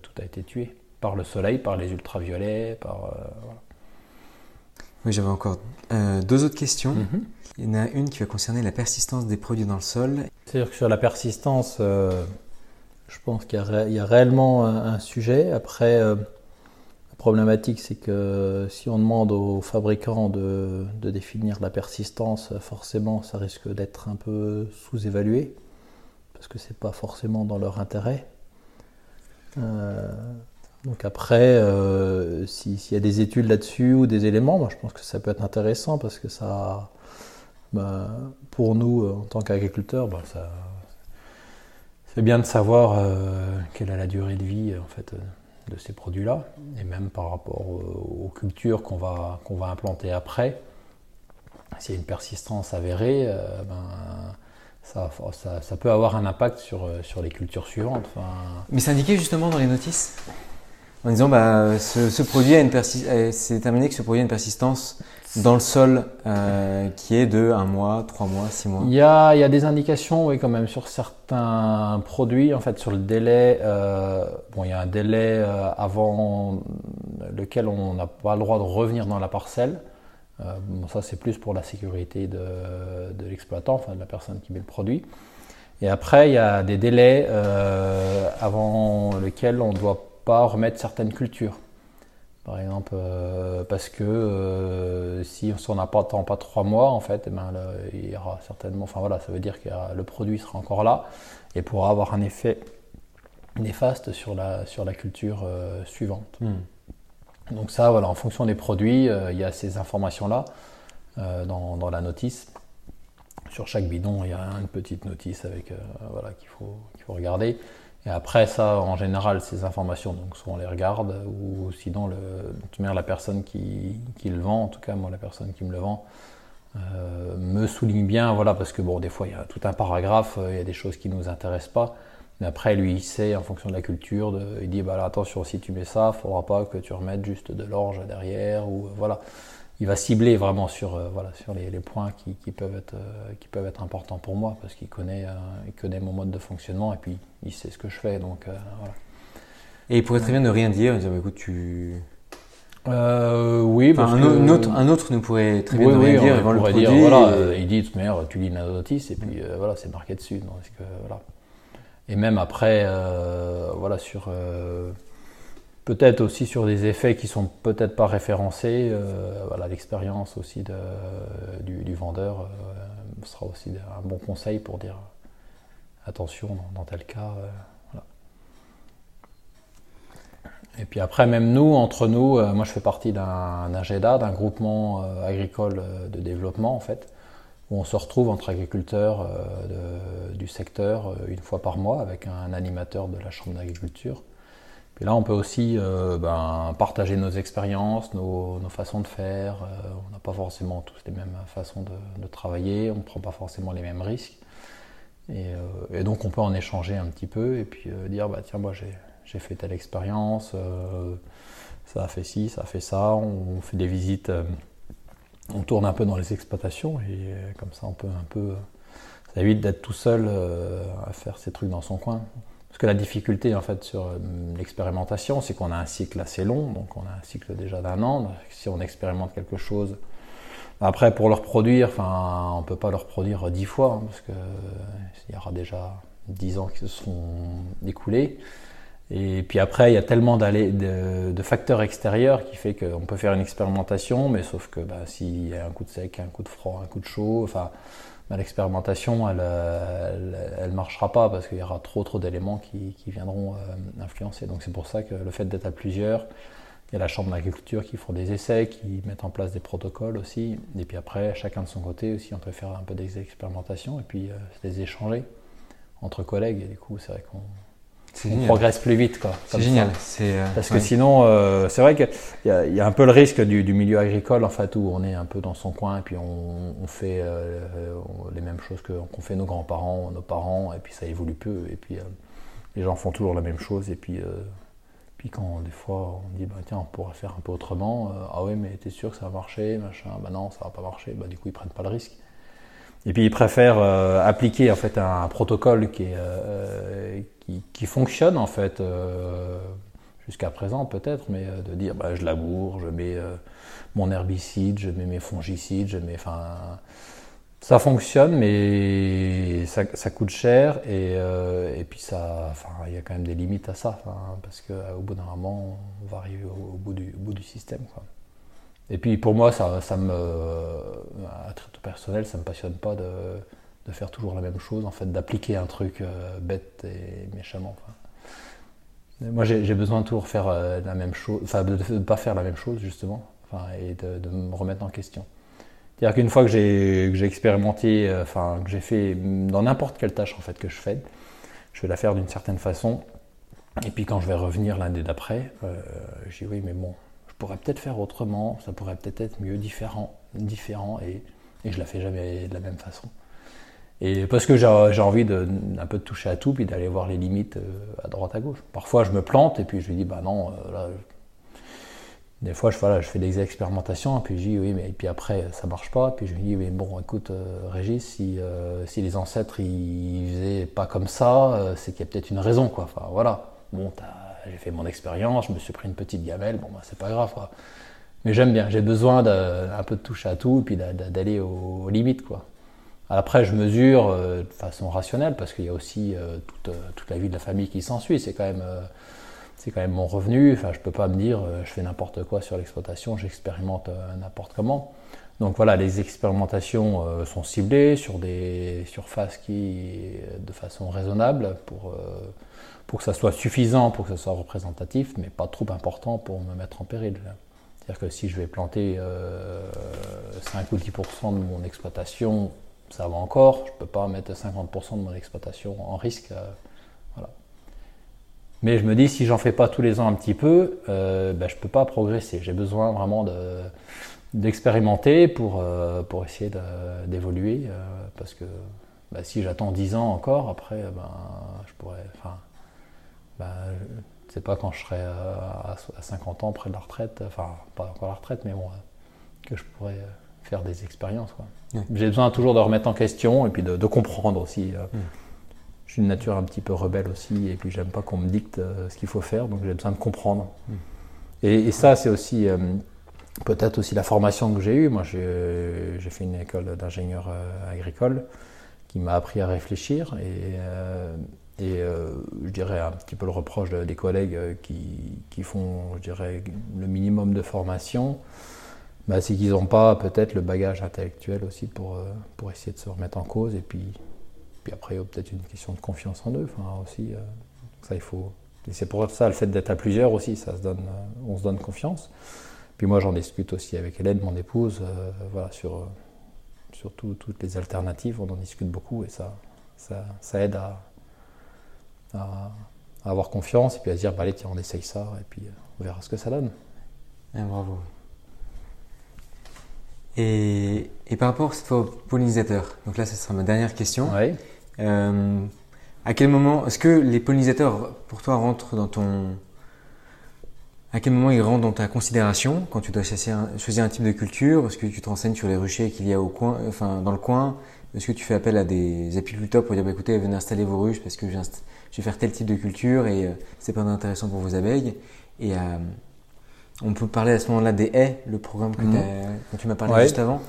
S2: tout a été tué par le soleil, par les ultraviolets, par... Euh,
S1: oui, j'avais encore euh, deux autres questions. Mhm. Il y en a une qui va concerner la persistance des produits dans le sol.
S2: C'est-à-dire que sur la persistance, je pense qu'il y, a réellement un, sujet. Après, problématique, c'est que si on demande aux fabricants de, définir la persistance, forcément, ça risque d'être un peu sous-évalué, parce que c'est pas forcément dans leur intérêt. Euh, donc après, euh, s'il y a des études là-dessus ou des éléments, moi je pense que ça peut être intéressant parce que ça, bah, pour nous en tant qu'agriculteurs, bah, c'est bien de savoir euh, quelle est la durée de vie en fait de ces produits-là, et même par rapport aux, cultures qu'on va, qu'on va implanter après. S'il y a une persistance avérée, euh, ben, ça, ça, peut avoir un impact sur, sur les cultures suivantes.
S1: Mais c'est indiqué justement dans les notices? En disant bah, ce, produit a une euh, c'est déterminé que ce produit a une persistance dans le sol euh, qui est de un mois, trois mois, six mois.
S2: Il y a, il y a des indications, oui, quand même, sur certains produits, en fait, sur le délai. Euh, bon, il y a un délai avant lequel on n'a pas le droit de revenir dans la parcelle. bon, ça, c'est plus pour la sécurité de, de l'exploitant, enfin de la personne qui met le produit. Et après, il y a des délais avant lesquels on doit pas remettre certaines cultures. Par exemple, euh, parce que euh, si on n'a pas pas trois mois, en fait, eh ben, il y aura certainement, enfin voilà, ça veut dire que le produit sera encore là et pourra avoir un effet néfaste sur la, sur la culture euh, suivante. Hmm. Donc ça, voilà, en fonction des produits, il y a ces informations-là. dans, dans, la notice. Sur chaque bidon, il y a une petite notice avec voilà qu'il faut qu'il faut regarder. Et après ça, en général, ces informations, donc soit on les regarde, ou sinon, le, la personne qui, qui, le vend, en tout cas moi la personne qui me le vend, euh, me souligne bien, voilà, parce que bon, des fois il y a tout un paragraphe, euh, il y a des choses qui ne nous intéressent pas, mais après lui il sait en fonction de la culture, de, il dit bah là, attention si tu mets ça, il faudra pas que tu remettes juste de l'orge derrière, ou euh, voilà il va cibler vraiment sur, voilà, sur les, les points qui, qui, peuvent être, qui peuvent être importants pour moi parce qu'il connaît, il connaît mon mode de fonctionnement et puis il sait ce que je fais. Donc, voilà.
S1: Et il pourrait très bien ne rien dire, dire bah, écoute, tu.
S2: oui,
S1: parce un, un, autre, un autre nous pourrait très bien ne rien dire,
S2: on le produit, dire, voilà, il dit, mais tu lis la notice et puis voilà, c'est marqué dessus. Donc, que, voilà. Et même après, voilà, sur Peut-être aussi sur des effets qui sont peut-être pas référencés. Euh, voilà, l'expérience aussi du, vendeur euh, sera aussi un bon conseil pour dire attention dans, tel cas. Euh, Et puis après, même nous, entre nous, moi je fais partie d'un AGEDA, d'un groupement agricole de développement en fait, où on se retrouve entre agriculteurs du secteur une fois par mois avec un animateur de la Chambre d'agriculture et là, on peut aussi euh, ben, partager nos expériences, nos, façons de faire. Euh, on n'a pas forcément tous les mêmes façons de, travailler, on ne prend pas forcément les mêmes risques. Euh, et, donc, on peut en échanger un petit peu et puis dire bah, tiens, moi j'ai fait telle expérience, ça a fait ci, ça a fait ça. On, fait des visites, on tourne un peu dans les exploitations et comme ça, on peut un peu. Ça évite d'être tout seul à faire ces trucs dans son coin. Parce que la difficulté en fait sur euh, l'expérimentation, c'est qu'on a un cycle assez long, donc on a un cycle déjà d'un an. Si on expérimente quelque chose, après pour le reproduire, enfin, on peut pas le reproduire dix fois hein, parce que euh, y aura déjà dix ans qui se seront écoulés. Et puis après, il y a tellement de, de, facteurs extérieurs qui fait qu'on peut faire une expérimentation, mais sauf que bah, s'il y a un coup de sec, un coup de froid, un coup de chaud, enfin l'expérimentation, elle ne marchera pas parce qu'il y aura trop trop d'éléments qui, viendront euh, influencer. Donc c'est pour ça que le fait d'être à plusieurs, il y a la chambre d'agriculture qui font des essais, qui mettent en place des protocoles aussi. Et puis après, chacun de son côté aussi, on peut faire un peu des expérimentations et puis euh, les échanger entre collègues. Et du coup, c'est vrai qu'on on progresse plus vite.
S1: C'est génial.
S2: Euh, Parce que sinon, euh, c'est vrai qu'il y, y, a un peu le risque du, milieu agricole, en fait, où on est un peu dans son coin et puis on, fait euh, les mêmes choses qu'ont fait nos grands-parents, nos parents, et puis ça évolue peu. Et puis les gens font toujours la même chose. Et puis, puis quand des fois on dit, bah, tiens, on pourrait faire un peu autrement, ah oui, mais t'es sûr que ça va marcher, machin, bah non, ça va pas marcher, bah, du coup, ils prennent pas le risque. Et puis ils préfèrent appliquer en fait un, protocole qui est, qui, fonctionne en fait euh, jusqu'à présent peut-être, mais euh, de dire bah, je laboure, je mets euh, mon herbicide, je mets mes fongicides, je mets, enfin, ça fonctionne, mais ça, coûte cher et, et puis ça, il y a quand même des limites à ça, parce qu'au bout d'un moment, on va arriver au, bout, du, bout du système. Quoi. Et puis pour moi, ça, ça me, à titre personnel, ça me passionne pas de de faire toujours la même chose, en fait, d'appliquer un truc euh, bête et méchamment. Moi, j'ai besoin de toujours faire euh, la même chose, enfin, de ne pas faire la même chose, justement, et de, me remettre en question. C'est-à-dire qu'une fois que j'ai expérimenté, euh, enfin, que j'ai fait dans n'importe quelle tâche, en fait, que je fais, je vais la faire d'une certaine façon. Et puis quand je vais revenir l'année d'après, dis oui, mais bon, je pourrais peut-être faire autrement, ça pourrait peut-être être mieux, différent, différent, et, et je la fais jamais de la même façon. Et parce que j'ai envie de, peu de toucher à tout, puis d'aller voir les limites euh, à droite à gauche. Parfois, je me plante, et puis je lui dis, bah non, euh, là, des fois, je, je fais des expérimentations, et puis je dis, oui, mais et puis après, ça marche pas. Puis je lui dis, mais bon, écoute, euh, Régis, si, si, les ancêtres, ils faisaient pas comme ça, c'est qu'il y a peut-être une raison, quoi. Enfin, voilà. Bon, j'ai fait mon expérience, je me suis pris une petite gamelle, bon, bah, c'est pas grave, quoi. Mais j'aime bien, j'ai besoin d'un peu de toucher à tout, et puis d'aller aux limites, quoi. Après, je mesure euh, de façon rationnelle parce qu'il y a aussi euh, toute, euh, toute, la vie de la famille qui s'ensuit. C'est quand même c'est quand même mon revenu. Enfin, je peux pas me dire je fais n'importe quoi sur l'exploitation, j'expérimente n'importe comment. Donc voilà, les expérimentations sont ciblées sur des surfaces qui, de façon raisonnable, pour, pour que ça soit suffisant, pour que ça soit représentatif, mais pas trop important pour me mettre en péril. C'est-à-dire que si je vais planter 5 ou 10% de mon exploitation, ça va encore. Je ne peux pas mettre 50% de mon exploitation en risque. voilà. Mais je me dis, si j'en fais pas tous les ans un petit peu, euh, ben, je ne peux pas progresser. J'ai besoin vraiment d'expérimenter pour, euh, pour essayer d'évoluer. Euh, parce que ben, si j'attends 10 ans encore, après, ben, je pourrais. Enfin, ben, sais pas quand je serai à, 50 ans près de la retraite, enfin, pas encore la retraite, mais bon, que je pourrais faire des expériences. J'ai besoin toujours de remettre en question et puis de, comprendre aussi. Mm je suis une nature un petit peu rebelle aussi, et puis j'aime pas qu'on me dicte euh, ce qu'il faut faire, donc j'ai besoin de comprendre. Mm. Et, ça, c'est aussi euh, peut-être aussi la formation que j'ai eue. Moi, j'ai fait une école d'ingénieur euh, agricole qui m'a appris à réfléchir, et, et je dirais un petit peu le reproche des collègues qui, qui, font, je dirais, le minimum de formation. Bah, c'est qu'ils n'ont pas peut-être le bagage intellectuel aussi pour, pour essayer de se remettre en cause et puis puis après, il y a peut-être une question de confiance en eux. Aussi, euh, ça, il faut. Et c'est pour ça le fait d'être à plusieurs aussi, ça se donne, euh, on se donne confiance. Puis moi, j'en discute aussi avec Hélène, mon épouse, euh, voilà, sur, sur toutes les alternatives. On en discute beaucoup et ça, ça, aide à, avoir confiance et puis à se dire, bah, allez, tiens, on essaye ça et puis on verra ce que ça donne.
S1: Eh, bravo. Et, et, par rapport cette fois aux pollinisateurs, donc là, ce sera ma dernière question.
S2: Oui.
S1: Euh, à quel moment, est-ce que les pollinisateurs, pour toi, rentrent dans ton. À quel moment ils rentrent dans ta considération quand tu dois choisir un, choisir un type de culture? Est-ce que tu te renseignes sur les ruchers qu'il y a au coin, enfin, dans le coin? Est-ce que tu fais appel à des apiculteurs pour dire bah, écoutez, venez installer vos ruches parce que je vais faire tel type de culture et euh, c'est pas intéressant pour vos abeilles? Et euh, on peut parler à ce moment-là des haies, le programme que mhm. dont tu m'as parlé juste avant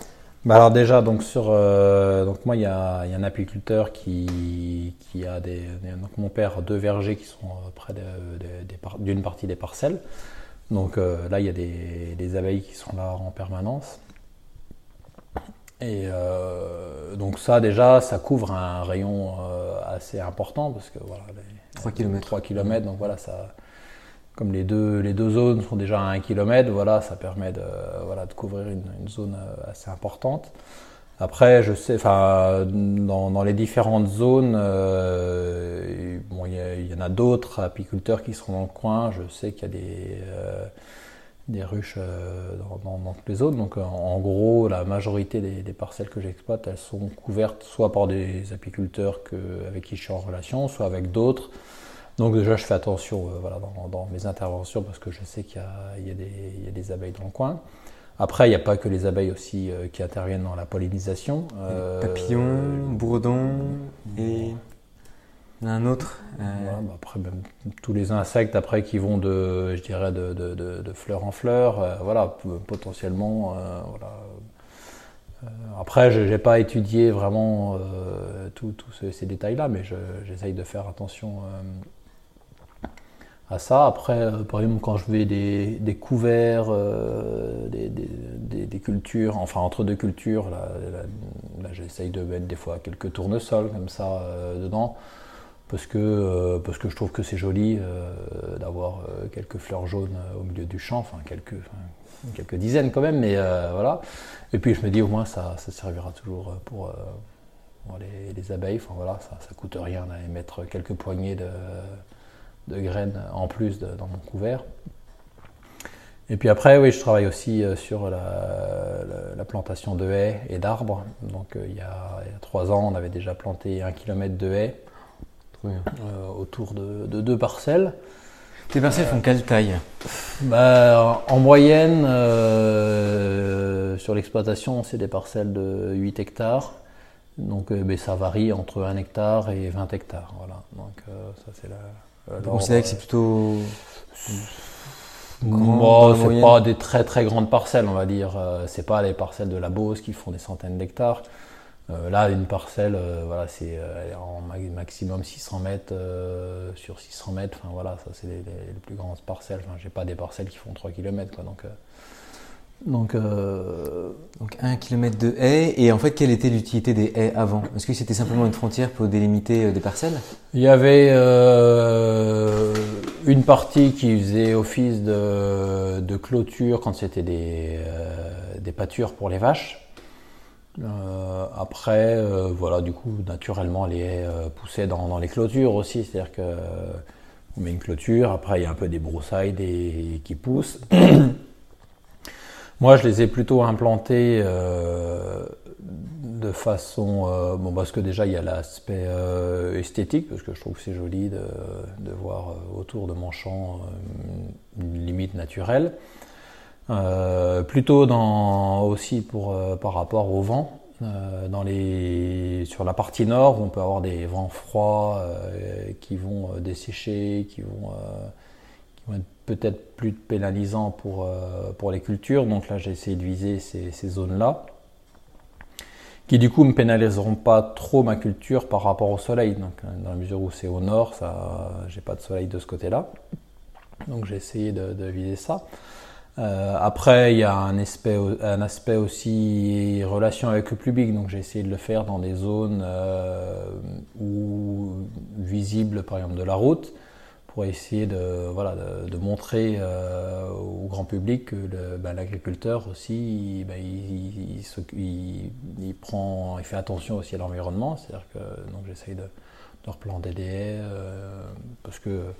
S2: bah alors déjà, donc sur, euh, donc moi il y, a, un apiculteur qui, qui a des, donc mon père deux vergers qui sont près d'une partie des parcelles. Donc euh, là il y a des, abeilles qui sont là en permanence. Et euh, donc ça déjà, ça couvre un rayon assez important parce que voilà,
S1: 3 km.
S2: 3 km, donc voilà ça comme les deux, les deux zones sont déjà à 1 km, voilà, ça permet de, voilà, de couvrir une, zone euh, assez importante. Après, je sais, enfin, dans, dans, les différentes zones, euh, bon, il y, en a d'autres apiculteurs qui seront dans le coin. Je sais qu'il y a des, euh, des ruches dans, dans, toutes les zones. Donc, en, gros, la majorité des, parcelles que j'exploite, elles sont couvertes soit par des apiculteurs avec qui je suis en relation, soit avec d'autres. Donc déjà, je fais attention euh, voilà, dans, mes interventions parce que je sais qu'il y, y, a des abeilles dans le coin. Après, il n'y a pas que les abeilles aussi euh, qui interviennent dans la pollinisation.
S1: Euh, papillons, bourdons et un autre.
S2: Bah après, même, tous les insectes après qui vont de, je dirais, de, de, de, fleur en fleur, voilà, potentiellement, voilà. Après, je n'ai pas étudié vraiment tous ces détails-là, mais j'essaye de faire attention à ça. Après, euh, par exemple, quand je vais des, couverts, euh, des, cultures, enfin entre deux cultures, là, j'essaye de mettre des fois quelques tournesols comme ça euh, dedans, parce que, parce que je trouve que c'est joli d'avoir quelques fleurs jaunes au milieu du champ, enfin quelques, quelques dizaines quand même, mais voilà. Et puis je me dis au moins ça, ça servira toujours pour, les, les, abeilles, enfin voilà, ça, ça coûte rien d'aller mettre quelques poignées de de graines en plus dans mon couvert. Et puis après, oui, je travaille aussi euh, sur la, plantation de haies et d'arbres. Donc euh, il y, a, trois ans, on avait déjà planté un kilomètre de haies euh, autour de, deux parcelles.
S1: Tes parcelles font quelle taille?
S2: Bah, En moyenne, sur l'exploitation, c'est des parcelles de 8 hectares. Donc ben, ça varie entre 1 hectare et 20 hectares. Voilà. Donc ça c'est la,
S1: vous considérez que c'est plutôt
S2: grand C'est pas des très très grandes parcelles, on va dire. Euh, c'est pas les parcelles de la Beauce qui font des centaines d'hectares. Euh, là, une parcelle, euh, voilà, c'est en maximum 600 mètres sur 600 mètres. Enfin voilà, ça c'est les, plus grandes parcelles. Enfin, j'ai pas des parcelles qui font 3 km, quoi. Donc
S1: donc, euh... Donc un kilomètre de haies. Et en fait, quelle était l'utilité des haies avant? Est-ce que c'était simplement une frontière pour délimiter euh, des parcelles?
S2: Il y avait, euh... une partie qui faisait office de, clôture quand c'était des, des pâtures pour les vaches. Euh, après, euh, voilà, du coup, naturellement, les haies euh, poussaient dans, les clôtures aussi. C'est-à-dire que on met une clôture, après il y a un peu des broussailles qui poussent. Moi, je les ai plutôt implantés de façon, bon, parce que déjà il y a l'aspect esthétique, parce que je trouve que c'est joli de, de, voir autour de mon champ une limite naturelle. Euh, plutôt dans, aussi pour, euh, par rapport au vent. Euh, dans les, sur la partie nord, on peut avoir des vents froids qui vont dessécher, qui vont, être peut-être plus pénalisants pour, pour les cultures. Donc là, j'ai essayé de viser ces, ces zones-là qui du coup ne pénaliseront pas trop ma culture par rapport au soleil. Donc, dans la mesure où c'est au nord, ça, j'ai pas de soleil de ce côté-là. Donc j'ai essayé de, viser ça. Euh, après, il y a un aspect, un aspect aussi relation avec le public, donc j'ai essayé de le faire dans des zones euh, où visibles, par exemple, de la route, pour essayer de, voilà, de, montrer euh, au grand public que ben, l'agriculteur aussi, ben, il, prend, il fait attention aussi à l'environnement, c'est-à-dire que j'essaye de, replanter des haies, parce que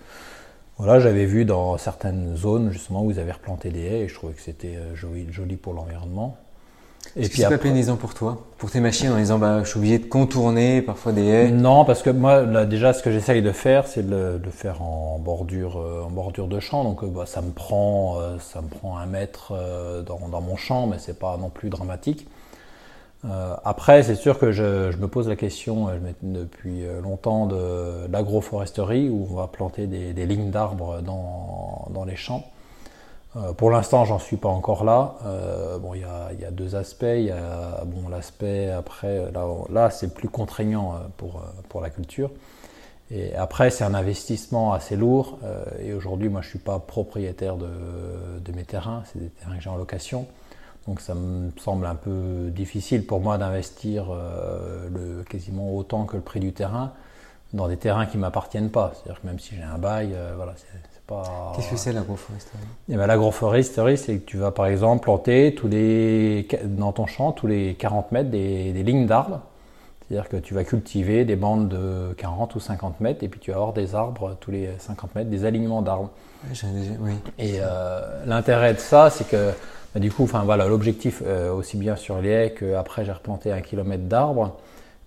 S2: voilà, j'avais vu dans certaines zones justement où ils avaient replanté des haies et je trouvais que c'était euh, joli pour l'environnement.
S1: Est-ce que c'est pas pénalisant pour toi, pour tes machines, en disant bah, je suis obligé de contourner parfois des haies?
S2: Non, parce que moi, là, déjà, ce que j'essaye de faire, c'est de le faire en bordure, euh, en bordure de champ. Donc, euh, bah, ça me prend, ça me prend un mètre dans, dans mon champ, mais c'est pas non plus dramatique. Euh, après, c'est sûr que je, je, me pose la question euh, depuis euh, longtemps de, l'agroforesterie où on va planter des, des lignes d'arbres dans, dans, les champs. Euh, pour l'instant, j'en suis pas encore là. Euh, bon, il y a, deux aspects. Il y a bon l'aspect après là, là c'est plus contraignant pour pour la culture. Et après, c'est un investissement assez lourd. et aujourd'hui, moi, je suis pas propriétaire de, de mes terrains. C'est des terrains que j'ai en location. Donc ça me semble un peu difficile pour moi d'investir euh, quasiment autant que le prix du terrain dans des terrains qui ne m'appartiennent pas. C'est-à-dire que même si j'ai un bail, euh, voilà, pas.
S1: Qu'est-ce que c'est l'agroforesterie?
S2: Eh ben, L'agroforesterie, c'est que tu vas par exemple planter tous les, dans ton champ tous les 40 mètres des, des lignes d'arbres. C'est-à-dire que tu vas cultiver des bandes de 40 ou 50 mètres et puis tu vas avoir des arbres tous les 50 mètres, des alignements d'arbres.
S1: Oui.
S2: Et euh, l'intérêt de ça, c'est que bah, du coup, enfin voilà, l'objectif euh, aussi bien sur les haies qu'après j'ai replanté un kilomètre d'arbres,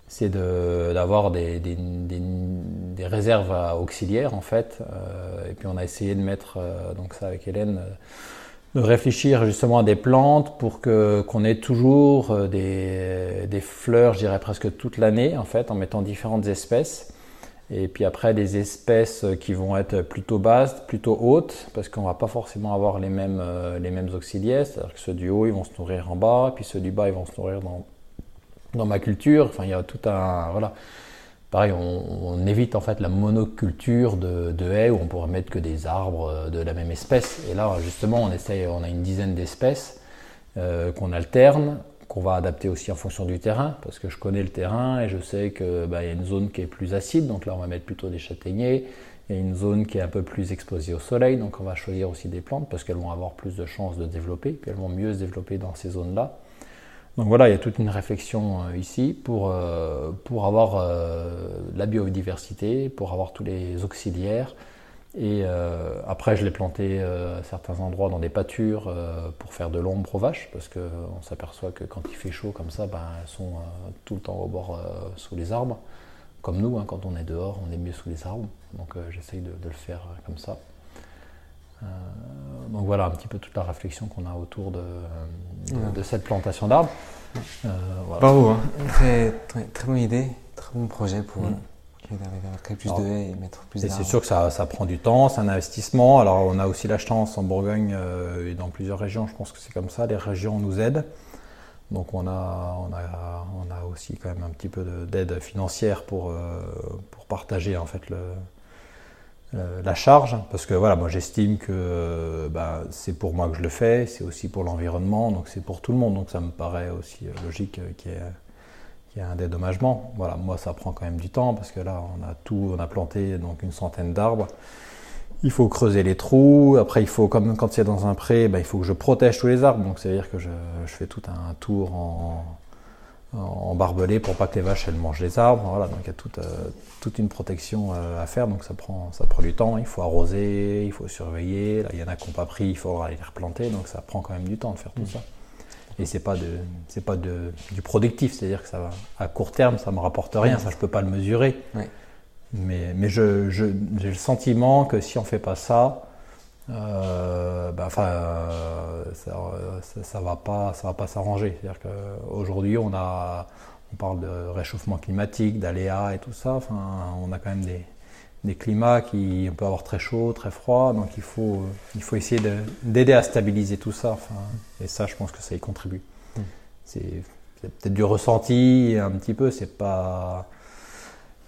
S2: c'est d'avoir des, des, des, réserves auxiliaires en fait. Euh, et puis on a essayé de mettre euh, donc ça avec Hélène, de réfléchir justement à des plantes pour que qu'on ait toujours des, des fleurs, je dirais presque toute l'année en fait, en mettant différentes espèces. Et puis après, des espèces qui vont être plutôt basses, plutôt hautes, parce qu'on va pas forcément avoir les mêmes, euh, les mêmes auxiliaires. C'est-à-dire que ceux du haut, ils vont se nourrir en bas, puis ceux du bas, ils vont se nourrir dans, dans ma culture. Enfin, il y a tout un. Voilà. Pareil, on, évite en fait la monoculture de, haies où on pourrait mettre que des arbres euh, de la même espèce. Et là, justement, on essaye, on a une dizaine d'espèces euh, qu'on alterne qu'on va adapter aussi en fonction du terrain, parce que je connais le terrain et je sais qu'il bah, y a une zone qui est plus acide, donc là on va mettre plutôt des châtaigniers. Il y a une zone qui est un peu plus exposée au soleil, donc on va choisir aussi des plantes parce qu'elles vont avoir plus de chances de développer, puis elles vont mieux se développer dans ces zones-là. Donc voilà, il y a toute une réflexion euh, ici pour, euh, avoir euh, la biodiversité, pour avoir tous les auxiliaires, et après, je l'ai planté à certains endroits dans des pâtures pour faire de l'ombre aux vaches, parce qu'on s'aperçoit que quand il fait chaud comme ça, ben, elles sont tout le temps au bord sous les arbres. Comme nous, hein, quand on est dehors, on est mieux sous les arbres. Donc j'essaye de, le faire comme ça. Donc voilà un petit peu toute la réflexion qu'on a autour de, de, cette plantation d'arbres.
S1: Voilà. Bravo, hein. très, très, bonne idée, très bon projet pour. Mm d'arriver à créer plus de haies et mettre plus
S2: Et c'est sûr que ça, ça, prend du temps, c'est un investissement. Alors on a aussi la chance en Bourgogne euh, et dans plusieurs régions, je pense que c'est comme ça, les régions nous aident. Donc on a, on a, on a aussi quand même un petit peu d'aide financière pour, euh, pour partager en fait le, la charge. Parce que voilà, moi j'estime que bah, c'est pour moi que je le fais, c'est aussi pour l'environnement, donc c'est pour tout le monde. Donc ça me paraît aussi logique qu'il y ait un dédommagement. Voilà, moi ça prend quand même du temps parce que là on a tout, on a planté donc une centaine d'arbres il faut creuser les trous. Après, il faut, comme quand c'est dans un pré, ben, il faut que je protège tous les arbres. Donc, c'est-à-dire que je, fais tout un tour en, en barbelé pour pas que les vaches elles mangent les arbres. Voilà, donc il y a toute, euh, toute une protection euh, à faire. Donc ça prend, ça prend du temps. Il faut arroser, il faut surveiller. Là, il y en a qui n'ont pas pris, il faudra les replanter. Donc ça prend quand même du temps de faire tout ça. Et c'est pas de, c'est pas de, du productif, c'est-à-dire que ça va, à court terme, ça me rapporte rien. Ça, je peux pas le mesurer. Mais, mais je, j'ai le sentiment que si on fait pas ça, euh, ben, enfin, euh, ça, ça, va pas, ça va pas s'arranger. C'est-à-dire qu'aujourd'hui, on a, on parle de réchauffement climatique, d'aléas et tout ça. Enfin, on a quand même des, des climats qui on peut avoir très chaud, très froid. Donc il faut, il faut essayer d'aider à stabiliser tout ça. Enfin, et ça, je pense que ça y contribue. Hmm. C'est peut-être du ressenti un petit peu. C'est pas,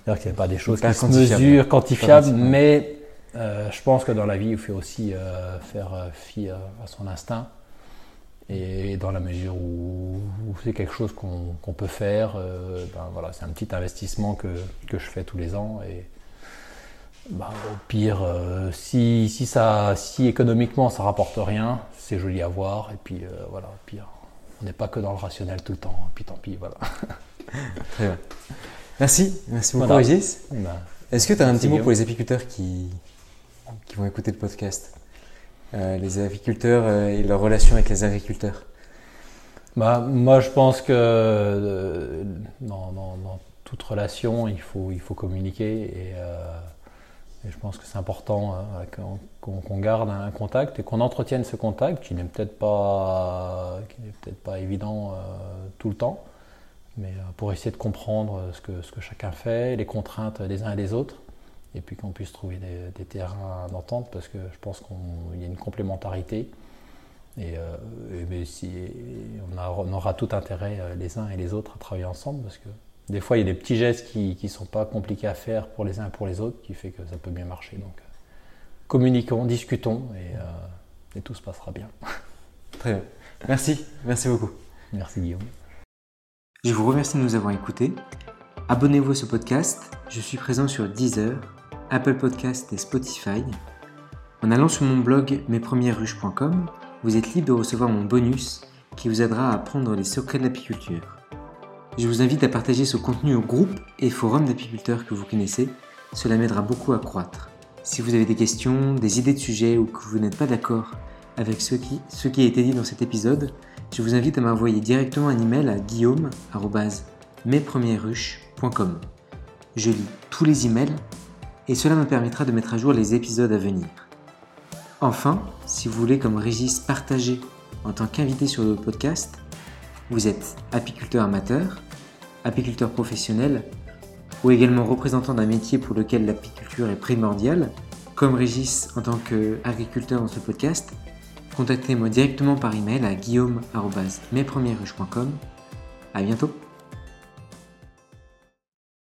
S2: c'est-à-dire qu'il n'y a pas des choses qui se mesurent, quantifiables, mais euh, je pense que dans la vie, il faut aussi euh, faire euh, fi à, son instinct. Et dans la mesure où, c'est quelque chose qu'on peut faire, ben voilà, c'est un petit investissement que, que, je fais tous les ans. Et ben, au pire, si, si, ça, si économiquement ça rapporte rien, c'est joli à voir. Et puis voilà, au pire, on n'est pas que dans le rationnel tout le temps. Et puis tant pis, voilà.
S1: Très bien. Merci, merci beaucoup, Régis. Ben, Est-ce que tu as un petit mot pour les apiculteurs qui, qui vont écouter le podcast. Euh, Les agriculteurs euh, et leur relation avec les agriculteurs.
S2: Bah, Moi, je pense que euh, dans, toute relation, il faut, il faut communiquer et, je pense que c'est important qu'on garde un contact et qu'on entretienne ce contact qui n'est peut-être pas, peut pas évident tout le temps, mais pour essayer de comprendre ce que, ce que chacun fait, les contraintes des uns et des autres et puis qu'on puisse trouver des, terrains d'entente parce que je pense qu'il y a une complémentarité. Et, euh, si, on, aura tout intérêt, euh, les uns et les autres, à travailler ensemble parce que des fois, il y a des petits gestes qui ne sont pas compliqués à faire pour les uns et pour les autres qui fait que ça peut bien marcher. Donc, euh, communiquons, discutons et, et tout se passera bien.
S1: Très bien. Merci. Merci beaucoup.
S2: Merci Guillaume.
S1: Je vous remercie de nous avoir écoutés. Abonnez-vous à ce podcast. Je suis présent sur Deezer, Apple Podcast et Spotify. En allant sur mon blog mespremieresruches.com, vous êtes libre de recevoir mon bonus qui vous aidera à apprendre les secrets de l'apiculture. Je vous invite à partager ce contenu au groupe et forum d'apiculteurs que vous connaissez, cela m'aidera beaucoup à croître. Si vous avez des questions, des idées de sujets ou que vous n'êtes pas d'accord avec ce qui, ce qui a été dit dans cet épisode, je vous invite à m'envoyer directement un email à guillaume.mespremieresruches.com. Je lis tous les emails et cela me permettra de mettre à jour les épisodes à venir. Enfin, si vous voulez comme Régis partager en tant qu'invité sur le podcast, vous êtes apiculteur amateur, apiculteur professionnel ou également représentant d'un métier pour lequel l'apiculture est primordiale, comme Régis en tant qu'agriculteur dans ce podcast, contactez-moi directement par email à guillaume.mespremiersruches.com. À bientôt